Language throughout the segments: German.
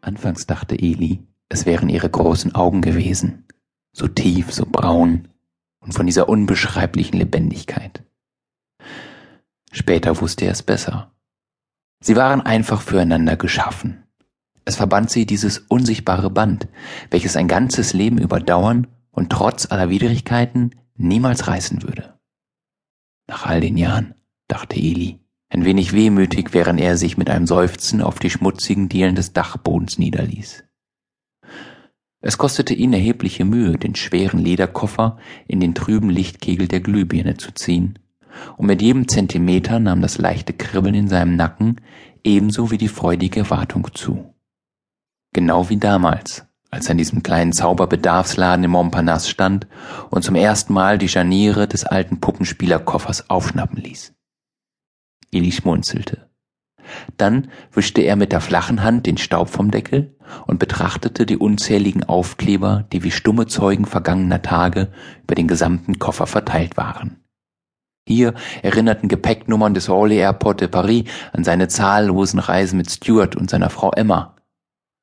Anfangs dachte Eli, es wären ihre großen Augen gewesen, so tief, so braun und von dieser unbeschreiblichen Lebendigkeit. Später wusste er es besser. Sie waren einfach füreinander geschaffen. Es verband sie dieses unsichtbare Band, welches ein ganzes Leben überdauern und trotz aller Widrigkeiten niemals reißen würde. Nach all den Jahren, dachte Eli, ein wenig wehmütig, während er sich mit einem Seufzen auf die schmutzigen Dielen des Dachbodens niederließ. Es kostete ihn erhebliche Mühe, den schweren Lederkoffer in den trüben Lichtkegel der Glühbirne zu ziehen, und mit jedem Zentimeter nahm das leichte Kribbeln in seinem Nacken ebenso wie die freudige Erwartung zu. Genau wie damals, als er in diesem kleinen Zauberbedarfsladen im Montparnasse stand und zum ersten Mal die Scharniere des alten Puppenspielerkoffers aufschnappen ließ. Eli schmunzelte. Dann wischte er mit der flachen Hand den Staub vom Deckel und betrachtete die unzähligen Aufkleber, die wie stumme Zeugen vergangener Tage über den gesamten Koffer verteilt waren. Hier erinnerten Gepäcknummern des Orly Airport de Paris an seine zahllosen Reisen mit Stuart und seiner Frau Emma.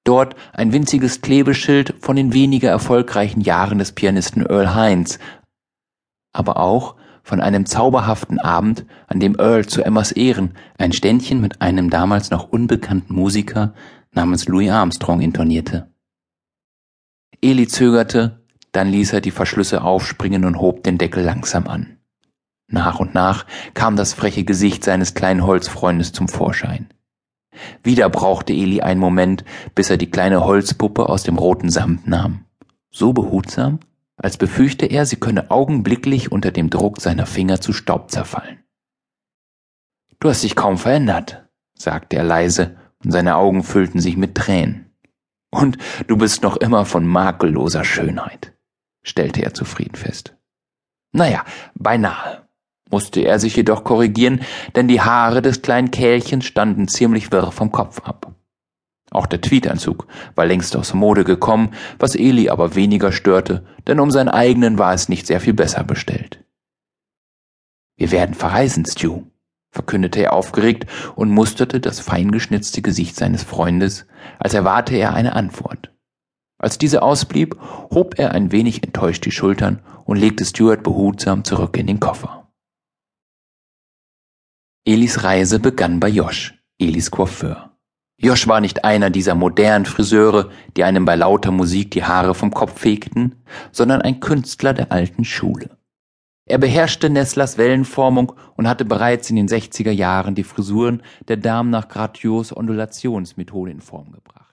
Dort ein winziges Klebeschild von den weniger erfolgreichen Jahren des Pianisten Earl Hines, aber auch von einem zauberhaften Abend, an dem Earl zu Emmas Ehren ein Ständchen mit einem damals noch unbekannten Musiker namens Louis Armstrong intonierte. Eli zögerte, dann ließ er die Verschlüsse aufspringen und hob den Deckel langsam an. Nach und nach kam das freche Gesicht seines kleinen Holzfreundes zum Vorschein. Wieder brauchte Eli einen Moment, bis er die kleine Holzpuppe aus dem roten Samt nahm. So behutsam, als befürchte er, sie könne augenblicklich unter dem Druck seiner Finger zu Staub zerfallen. Du hast dich kaum verändert, sagte er leise, und seine Augen füllten sich mit Tränen. Und du bist noch immer von makelloser Schönheit, stellte er zufrieden fest. Naja, beinahe, musste er sich jedoch korrigieren, denn die Haare des kleinen Kerlchens standen ziemlich wirr vom Kopf ab. Auch der Tweedanzug war längst aus Mode gekommen, was Eli aber weniger störte, denn um seinen eigenen war es nicht sehr viel besser bestellt. Wir werden verreisen, Stu, verkündete er aufgeregt und musterte das feingeschnitzte Gesicht seines Freundes, als erwarte er eine Antwort. Als diese ausblieb, hob er ein wenig enttäuscht die Schultern und legte Stuart behutsam zurück in den Koffer. Elis Reise begann bei Josh, Elis Coiffeur. Josh war nicht einer dieser modernen Friseure, die einem bei lauter Musik die Haare vom Kopf fegten, sondern ein Künstler der alten Schule. Er beherrschte Nesslers Wellenformung und hatte bereits in den 60er Jahren die Frisuren der Damen nach Gratios Ondulationsmethode in Form gebracht.